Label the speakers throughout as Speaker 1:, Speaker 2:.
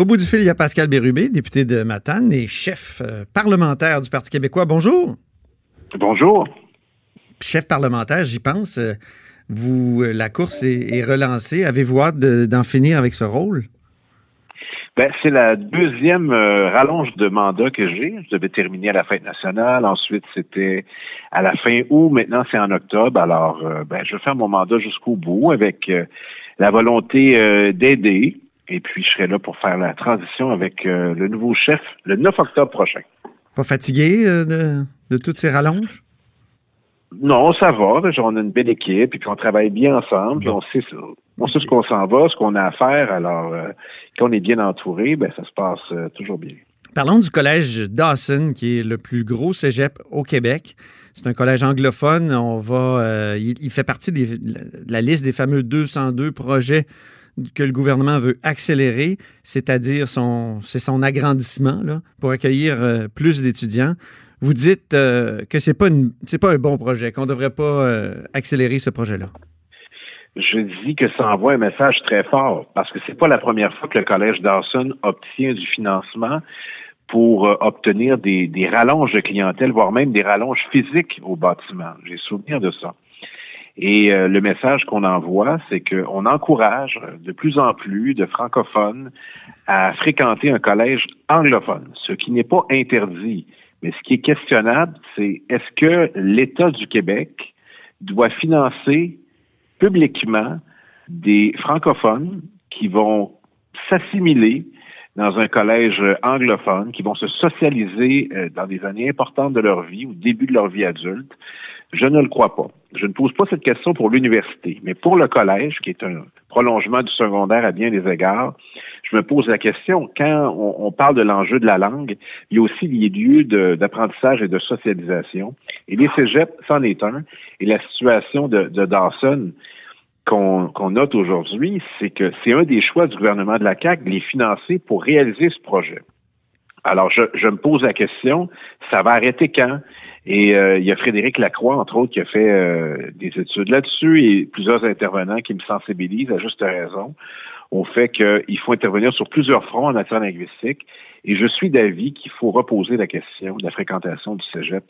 Speaker 1: Au bout du fil, il y a Pascal Bérubé, député de Matane et chef euh, parlementaire du Parti québécois. Bonjour.
Speaker 2: Bonjour.
Speaker 1: Chef parlementaire, j'y pense. euh, Vous, euh, la course est, est relancée. Avez-vous hâte de- d'en finir avec ce rôle?
Speaker 2: Ben, c'est la deuxième euh, rallonge de mandat que j'ai. Je devais terminer à la fête nationale. Ensuite, c'était à la fin août. Maintenant, c'est en octobre. Alors, euh, ben, je vais faire mon mandat jusqu'au bout avec euh, la volonté d'aider. Et puis, je serai là pour faire la transition avec euh, le nouveau chef le 9 octobre prochain.
Speaker 1: Pas fatigué euh, de, de toutes ces rallonges?
Speaker 2: Non, ça va. On a une belle équipe et puis on travaille bien ensemble. Puis on sait, on sait ce qu'on s'en va, ce qu'on a à faire. Alors, euh, quand on est bien entouré, ben, ça se passe euh, toujours bien.
Speaker 1: Parlons du collège Dawson, qui est le plus gros cégep au Québec. C'est un collège anglophone. On va, euh, il, il fait partie des- de la liste des fameux 202 projets que le gouvernement veut accélérer, c'est-à-dire son, c'est son agrandissement pour accueillir euh, plus d'étudiants. Vous dites euh, que une, c'est pas un bon projet, qu'on devrait pas euh, accélérer ce projet-là.
Speaker 2: Je dis que ça envoie un message très fort parce que c'est pas la première fois que le collège Dawson obtient du financement pour obtenir des, des rallonges de clientèle, voire même des rallonges physiques au bâtiment. J'ai souvenir de ça. Et euh, le message qu'on envoie, c'est qu'on encourage de plus en plus de francophones à fréquenter un collège anglophone, ce qui n'est pas interdit. Mais ce qui est questionnable, c'est est-ce que l'État du Québec doit financer publiquement des francophones qui vont s'assimiler dans un collège anglophone, qui vont se socialiser euh, dans des années importantes de leur vie, au début de leur vie adulte. Je ne le crois pas. Je ne pose pas cette question pour l'université, mais pour le collège, qui est un prolongement du secondaire à bien des égards, je me pose la question, quand on, parle de l'enjeu de la langue, il y a aussi des lieux d'apprentissage et de socialisation. Et les cégeps, c'en est un. Et la situation de, Dawson, qu'on qu'on note aujourd'hui, c'est que c'est un des choix du gouvernement de la CAQ de les financer pour réaliser ce projet. Alors, je, je me pose la question, ça va arrêter quand? Et euh, il y a Frédéric Lacroix, entre autres, qui a fait euh, des études là-dessus et plusieurs intervenants qui me sensibilisent à juste raison au fait qu'il faut intervenir sur plusieurs fronts en matière linguistique. Et je suis d'avis qu'il faut reposer la question de la fréquentation du cégep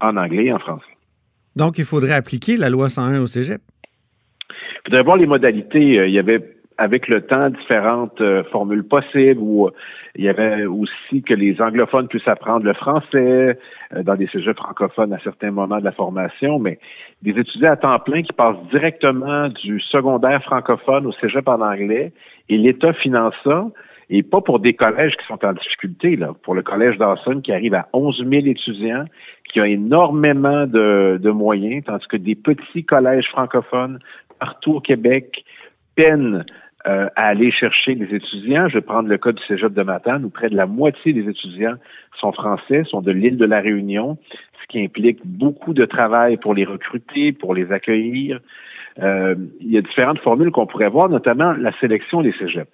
Speaker 2: en anglais et en français.
Speaker 1: Donc, il faudrait appliquer la loi 101 au cégep.
Speaker 2: Il faudrait voir les modalités. Euh, Il y avait, avec le temps, différentes euh, formules possibles où euh, il y avait aussi que les anglophones puissent apprendre le français euh, dans des cégeps francophones à certains moments de la formation, mais des étudiants à temps plein qui passent directement du secondaire francophone au cégep en anglais et l'État finance ça. Et pas pour des collèges qui sont en difficulté, là. Pour le collège Dawson qui arrive à 11 000 étudiants, qui a énormément de moyens, tandis que des petits collèges francophones partout au Québec peinent euh, à aller chercher les étudiants. Je vais prendre le cas du Cégep de Matane, où près de la moitié des étudiants sont français, sont de l'île de la Réunion, ce qui implique beaucoup de travail pour les recruter, pour les accueillir. Euh, il y a différentes formules qu'on pourrait voir, notamment la sélection des cégeps.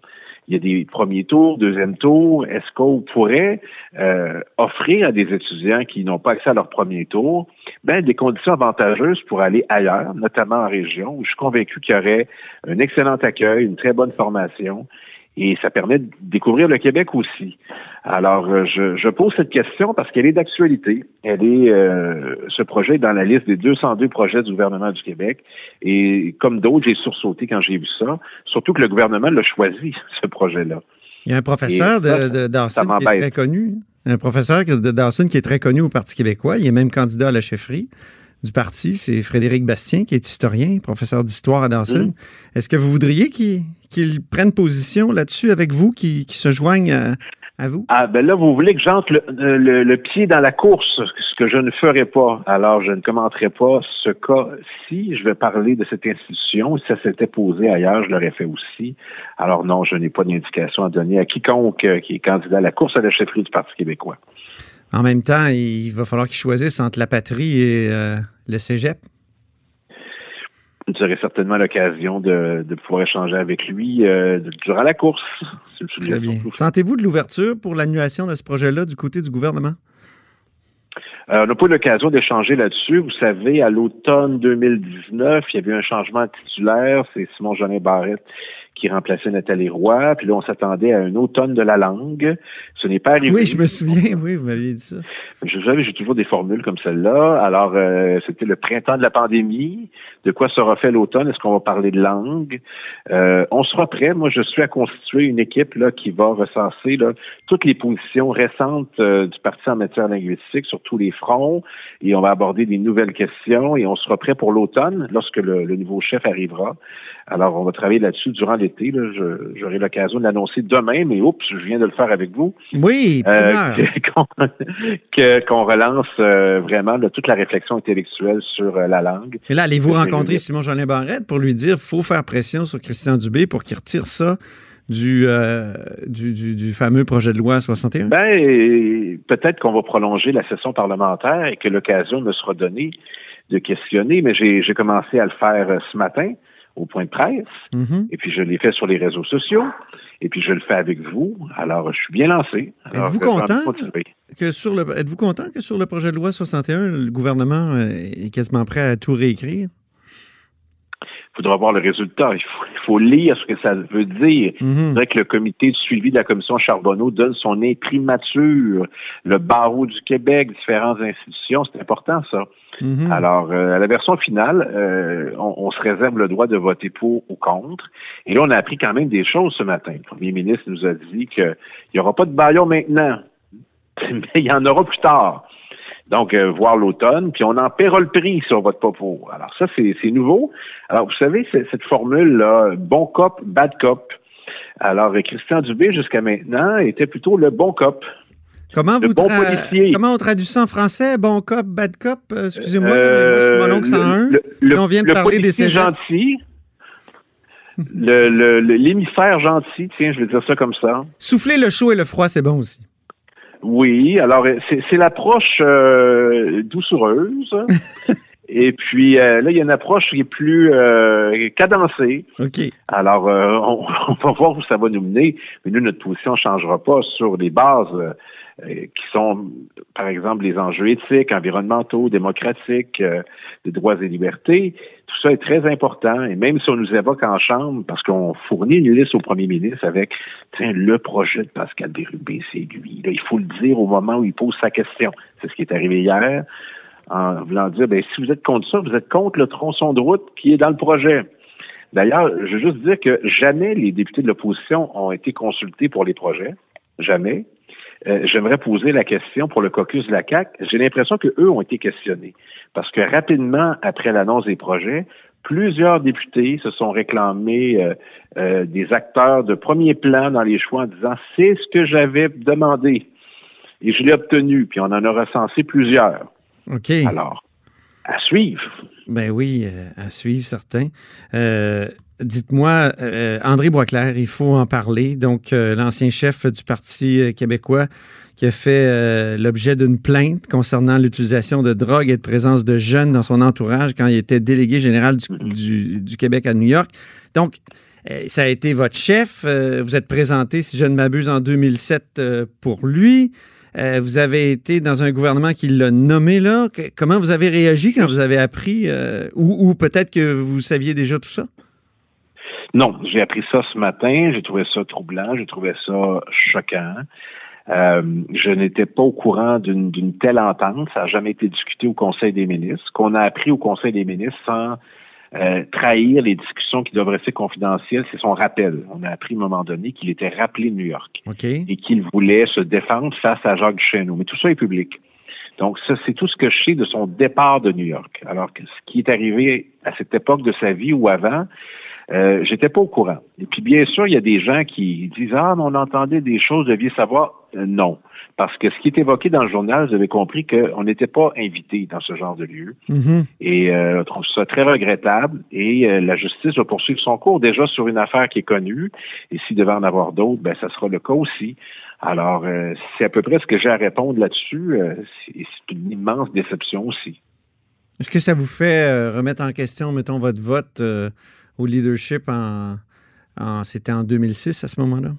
Speaker 2: Il y a des premiers tours, deuxième tour. Est-ce qu'on pourrait euh, offrir à des étudiants qui n'ont pas accès à leur premier tour ben, des conditions avantageuses pour aller ailleurs, notamment en région, où je suis convaincu qu'il y aurait un excellent accueil, une très bonne formation, et ça permet de découvrir le Québec aussi. Alors, euh, je, je pose cette question parce qu'elle est d'actualité. Elle est, euh, ce projet est dans la liste des 202 projets du gouvernement du Québec. Et comme d'autres, j'ai sursauté quand j'ai vu ça. Surtout que le gouvernement l'a choisi, ce projet-là.
Speaker 1: Il y a un professeur
Speaker 2: ça,
Speaker 1: de, de Dawson qui est très connu. Un professeur de Dawson qui est très connu au Parti québécois. Il est même candidat à la chefferie du parti. C'est Frédéric Bastien, qui est historien, professeur d'histoire à Dawson.
Speaker 2: Mm.
Speaker 1: Est-ce que vous voudriez qu'il prenne position là-dessus avec vous, qu'il se joigne à, à vous?
Speaker 2: Ah, ben là, vous voulez que j'entre le, le, le, pied dans la course, ce que je ne ferai pas. Alors, je ne commenterai pas ce cas-ci. Je vais parler de cette institution. Si ça s'était posé ailleurs, je l'aurais fait aussi. Alors non, je n'ai pas d'indication à donner à quiconque euh, qui est candidat à la course à la chefferie du Parti québécois.
Speaker 1: En même temps, il va falloir qu'il choisisse entre la patrie et euh, le cégep?
Speaker 2: Vous aurez certainement l'occasion de, de, pouvoir échanger avec lui euh, durant la course.
Speaker 1: Très bien. Sentez-vous de l'ouverture pour l'annulation de ce projet-là du côté du gouvernement?
Speaker 2: Euh, on n'a pas eu l'occasion d'échanger là-dessus. Vous savez, à l'automne 2019, il y avait eu un changement titulaire. C'est Simon Jeanin Barrette qui remplaçait Nathalie Roy. Puis là, on s'attendait à un automne de la langue. Ce n'est pas arrivé.
Speaker 1: Oui, je me souviens. Oui, vous m'aviez dit ça.
Speaker 2: Je j'ai toujours des formules comme celle-là. Alors, euh, c'était le printemps de la pandémie. De quoi sera fait l'automne? Est-ce qu'on va parler de langue? Euh, on sera prêt. Moi, je suis à constituer une équipe là, qui va recenser là, toutes les positions récentes euh, du parti en matière linguistique sur tous les fronts. Et on va aborder des nouvelles questions. Et on sera prêt pour l'automne lorsque le, le nouveau chef arrivera. Alors, on va travailler là-dessus durant l'été. Là. J'aurai l'occasion de l'annoncer demain, mais oups, je viens de le faire avec vous.
Speaker 1: Oui, euh,
Speaker 2: Qu'on relance euh, vraiment là, toute la réflexion intellectuelle sur euh, la langue.
Speaker 1: Et là, allez-vous rencontrer Simon Jolin Barrette pour lui dire qu'il faut faire pression sur Christian Dubé pour qu'il retire ça du, euh, du, du, du, fameux projet de loi 61?
Speaker 2: Ben, peut-être qu'on va prolonger la session parlementaire et que l'occasion me sera donnée de questionner, mais j'ai commencé à le faire ce matin au point de presse.
Speaker 1: Mm-hmm.
Speaker 2: Et puis, je l'ai fait sur les réseaux sociaux. Et puis, je le fais avec vous. Alors, je suis bien lancé.
Speaker 1: Êtes-vous content que sur le, êtes-vous content que sur le projet de loi 61, le gouvernement euh, est quasiment prêt à tout réécrire?
Speaker 2: Il faudra voir le résultat. Il faut, il faut, lire ce que ça veut dire.
Speaker 1: Mm-hmm.
Speaker 2: C'est vrai que le comité de suivi de la commission Charbonneau donne son imprimature, le barreau du Québec, différentes institutions. C'est important, ça.
Speaker 1: Mm-hmm.
Speaker 2: Alors, euh, à la version finale, euh, on, on, se réserve le droit de voter pour ou contre. Et là, on a appris quand même des choses ce matin. Le premier ministre nous a dit qu'il n'y aura pas de baillon maintenant, mais il y en aura plus tard. Donc, euh, voir l'automne, puis on en paiera le prix vote pas pour. Alors ça, c'est nouveau. Alors, vous savez, cette formule-là, bon cop, bad cop. Alors, Christian Dubé, jusqu'à maintenant, était plutôt le bon cop.
Speaker 1: Comment,
Speaker 2: le
Speaker 1: vous
Speaker 2: bon policier.
Speaker 1: comment on traduit ça en français? Bon cop, bad cop? Euh, Excusez-moi,
Speaker 2: Euh,
Speaker 1: moi, je suis mon oncle 101.
Speaker 2: le, le,
Speaker 1: on vient de
Speaker 2: le
Speaker 1: parler des cégeps.
Speaker 2: gentil, le- le- le- l'émissaire gentil, tiens, je vais dire ça comme ça.
Speaker 1: Souffler le chaud et le froid, c'est bon aussi.
Speaker 2: Oui, alors euh, c'est l'approche euh, doucereuse. Et puis euh, là, il y a une approche qui est plus euh, cadencée.
Speaker 1: OK.
Speaker 2: Alors, euh, on, on va voir où ça va nous mener. Mais nous, notre position ne changera pas sur les bases qui sont, par exemple, les enjeux éthiques, environnementaux, démocratiques, euh, des droits et libertés. Tout ça est très important. Et même si on nous évoque en chambre, parce qu'on fournit une liste au premier ministre avec, tiens, le projet de Pascal Bérubé, c'est lui. Là, il faut le dire au moment où il pose sa question. C'est ce qui est arrivé hier en voulant dire, ben, si vous êtes contre ça, vous êtes contre le tronçon de route qui est dans le projet. D'ailleurs, je veux juste dire que jamais les députés de l'opposition ont été consultés pour les projets. Jamais. Euh, J'aimerais poser la question pour le caucus de la CAC. J'ai l'impression que eux ont été questionnés parce que rapidement après l'annonce des projets, plusieurs députés se sont réclamés euh, euh, des acteurs de premier plan dans les choix en disant c'est ce que j'avais demandé et je l'ai obtenu. Puis on en a recensé plusieurs.
Speaker 1: OK.
Speaker 2: Alors, à suivre.
Speaker 1: Ben oui, euh, à suivre, certains. Euh, Dites-moi, euh, André Boisclair, il faut en parler. Donc, l'ancien chef du Parti québécois qui a fait l'objet d'une plainte concernant l'utilisation de drogue et de présence de jeunes dans son entourage quand il était délégué général du, du, du Québec à New York. Donc, ça a été votre chef. Vous êtes présenté, si je ne m'abuse, en 2007 euh, pour lui. Euh, vous avez été dans un gouvernement qui l'a nommé là. Comment vous avez réagi quand vous avez appris, euh, ou, peut-être que vous saviez déjà tout ça?
Speaker 2: Non, j'ai appris ça ce matin. J'ai trouvé ça troublant. J'ai trouvé ça choquant. Euh, je n'étais pas au courant d'une telle entente. Ça n'a jamais été discuté au Conseil des ministres. Qu'on a appris au Conseil des ministres sans euh, trahir les discussions qui doivent rester confidentielles, c'est son rappel. On a appris à un moment donné qu'il était rappelé de New York
Speaker 1: OK.
Speaker 2: et qu'il voulait se défendre face à Jacques Duchesneau. Mais tout ça est public. Donc, ça, c'est tout ce que je sais de son départ de New York. Alors, que ce qui est arrivé à cette époque de sa vie ou avant, Euh, J'étais pas au courant. Et puis bien sûr, il y a des gens qui disent ah, mais on entendait des choses, deviez savoir. Euh, non, parce que ce qui est évoqué dans le journal, vous avez compris qu'on n'était pas invité dans ce genre de lieu.
Speaker 1: Mhm.
Speaker 2: Et euh, on trouve ça très regrettable. Et euh, la justice va poursuivre son cours déjà sur une affaire qui est connue. Et s'il devait en avoir d'autres, ben ça sera le cas aussi. Alors, euh, c'est à peu près ce que j'ai à répondre là-dessus. Euh, c'est une immense déception aussi.
Speaker 1: Est-ce que ça vous fait remettre en question, mettons, votre vote euh, au leadership en, en- c'était en 2006 à ce moment-là?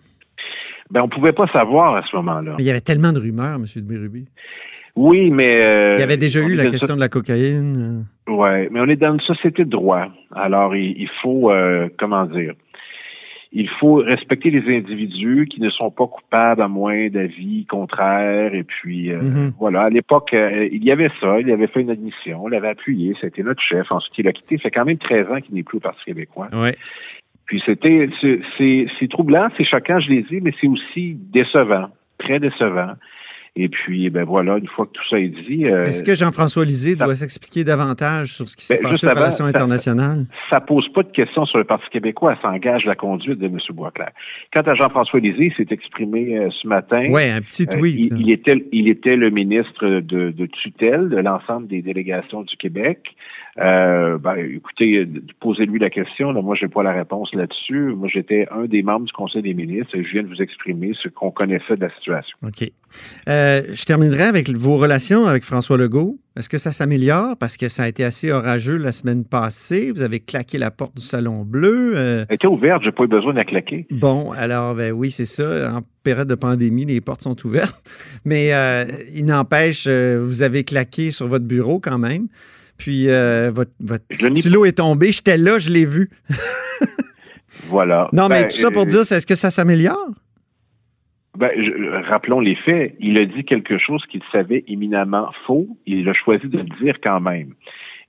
Speaker 2: Ben, on pouvait pas savoir à ce moment-là.
Speaker 1: Il y avait tellement de rumeurs, M. de Bérubi.
Speaker 2: Oui, mais euh,
Speaker 1: Il y avait déjà eu la question de la cocaïne. euh.
Speaker 2: Ouais, mais on est dans une société de droit. Alors, il, il faut, euh, comment dire, il faut respecter les individus qui ne sont pas coupables à moins d'avis contraires. Et puis, euh,
Speaker 1: Mhm.
Speaker 2: voilà, à l'époque, euh, il y avait ça. Il avait fait une admission, on l'avait appuyé. C'était notre chef. Ensuite, il a quitté. Ça fait quand même 13 ans qu'il n'est plus au Parti québécois.
Speaker 1: Ouais.
Speaker 2: Puis c'était, c'est troublant, c'est choquant, je l'ai dit, mais c'est aussi décevant, très décevant. Et puis, ben voilà, une fois que tout ça est dit, euh,
Speaker 1: Est-ce que Jean-François Lisée
Speaker 2: ça-
Speaker 1: doit s'expliquer davantage sur ce qui s'est
Speaker 2: Ben,
Speaker 1: passé aux relations
Speaker 2: ça-
Speaker 1: internationales?
Speaker 2: ça pose pas de questions sur le Parti québécois, ça engage la conduite de M. Boisclair. Quant à Jean-François Lisée, il s'est exprimé euh, ce matin.
Speaker 1: Oui, un petit
Speaker 2: Euh,
Speaker 1: tweet.
Speaker 2: il,
Speaker 1: là.
Speaker 2: il était, il était le ministre de, de tutelle de l'ensemble des délégations du Québec. Euh, ben, écoutez, euh, posez-lui la question. Là, moi, j'ai pas la réponse là-dessus. Moi, j'étais un des membres du Conseil des ministres et je viens de vous exprimer ce qu'on connaissait de la situation.
Speaker 1: OK. Euh, je terminerai avec vos relations avec François Legault. Est-ce que ça s'améliore? Parce que ça a été assez orageux la semaine passée. Vous avez claqué la porte du Salon Bleu. Euh,
Speaker 2: Elle était ouverte, j'ai pas eu besoin de la claquer.
Speaker 1: bon, alors, ben oui, c'est ça. En période de pandémie, les portes sont ouvertes. Mais euh, il n'empêche, vous avez claqué sur votre bureau quand même. Puis votre, stylo est tombé. J'étais là, je l'ai vu.
Speaker 2: Voilà.
Speaker 1: Non, mais
Speaker 2: Ben,
Speaker 1: tout ça pour dire, est-ce que ça s'améliore?
Speaker 2: Ben, je- rappelons les faits. Il a dit quelque chose qu'il savait éminemment faux. Il a choisi de le dire quand même.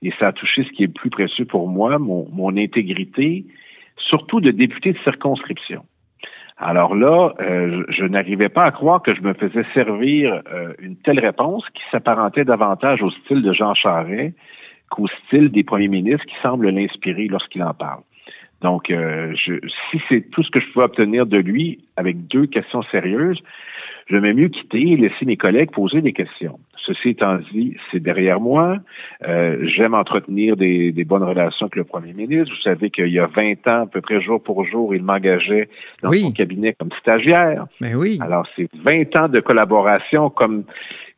Speaker 2: Et ça a touché ce qui est le plus précieux pour moi, mon, mon intégrité, surtout de député de circonscription. Alors là, euh, je, n'arrivais pas à croire que je me faisais servir euh, une telle réponse qui s'apparentait davantage au style de Jean Charest qu'au style des premiers ministres qui semblent l'inspirer lorsqu'il en parle. Donc, euh, je, si c'est tout ce que je pouvais obtenir de lui avec deux questions sérieuses, je vais mieux quitter et laisser mes collègues poser des questions. Ceci étant dit, c'est derrière moi. Euh, J'aime entretenir des, des, bonnes relations avec le premier ministre. Vous savez qu'il y a 20 ans, à peu près jour pour jour, il m'engageait dans
Speaker 1: oui.
Speaker 2: son cabinet comme stagiaire.
Speaker 1: Mais oui.
Speaker 2: Alors, c'est 20 ans de collaboration comme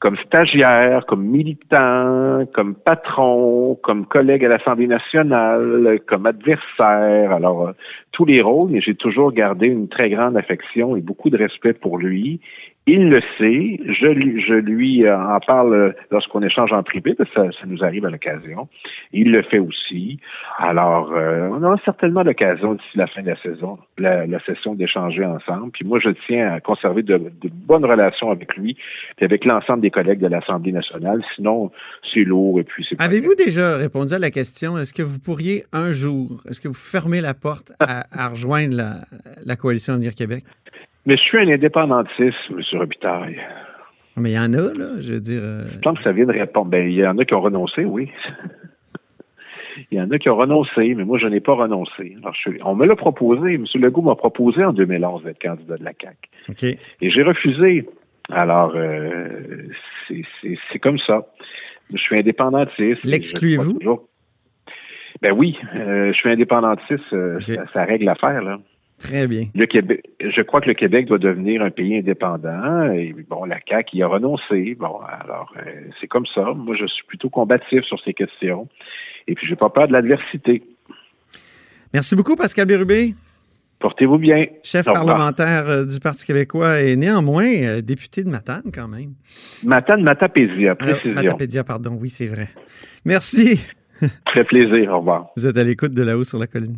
Speaker 2: comme stagiaire, comme militant, comme patron, comme collègue à l'Assemblée nationale, comme adversaire. Alors, euh, tous les rôles, mais j'ai toujours gardé une très grande affection et beaucoup de respect pour lui. Il le sait. Je je lui euh, en parle lorsqu'on échange en privé, ça, ça nous arrive à l'occasion. Il le fait aussi. Alors, euh, on aura certainement l'occasion d'ici la fin de la saison, la, la session d'échanger ensemble. Puis moi, je tiens à conserver de, de bonnes relations avec lui et avec l'ensemble des collègues de l'Assemblée nationale. Sinon, c'est lourd et puis c'est.
Speaker 1: Avez-vous déjà répondu à la question est-ce que vous pourriez un jour, est-ce que vous fermez la porte à, à rejoindre la, la coalition Avenir Québec?
Speaker 2: Mais je suis un indépendantiste, M. Robitaille.
Speaker 1: Mais il y en a, là, je veux dire. Euh...
Speaker 2: Je pense que ça vient de répondre. Ben, il y en a qui ont renoncé, oui. il y en a qui ont renoncé, mais moi, je n'ai pas renoncé. Alors, je, on me l'a proposé. M. Legault m'a proposé en 2011 d'être candidat de la CAQ. Et j'ai refusé. Alors, euh, c'est comme ça. Je suis indépendantiste.
Speaker 1: L'excluez-vous?
Speaker 2: Ben oui, euh, je suis indépendantiste. Okay. Ça, ça, règle l'affaire, là.
Speaker 1: Très bien.
Speaker 2: Le Québec, je crois que le Québec doit devenir un pays indépendant. Et bon, la CAQ y a renoncé. Bon, alors, euh, c'est comme ça. Moi, je suis plutôt combatif sur ces questions. Et puis, j'ai pas peur de l'adversité.
Speaker 1: Merci beaucoup, Pascal Bérubé.
Speaker 2: Portez-vous bien.
Speaker 1: Chef parlementaire euh, du Parti québécois et néanmoins euh, député de Matane, quand même.
Speaker 2: Matane, Matapédia, précision.
Speaker 1: Alors, Matapédia, pardon, oui, c'est vrai. Merci.
Speaker 2: Très plaisir, au revoir.
Speaker 1: Vous êtes à l'écoute de là-haut sur la colline.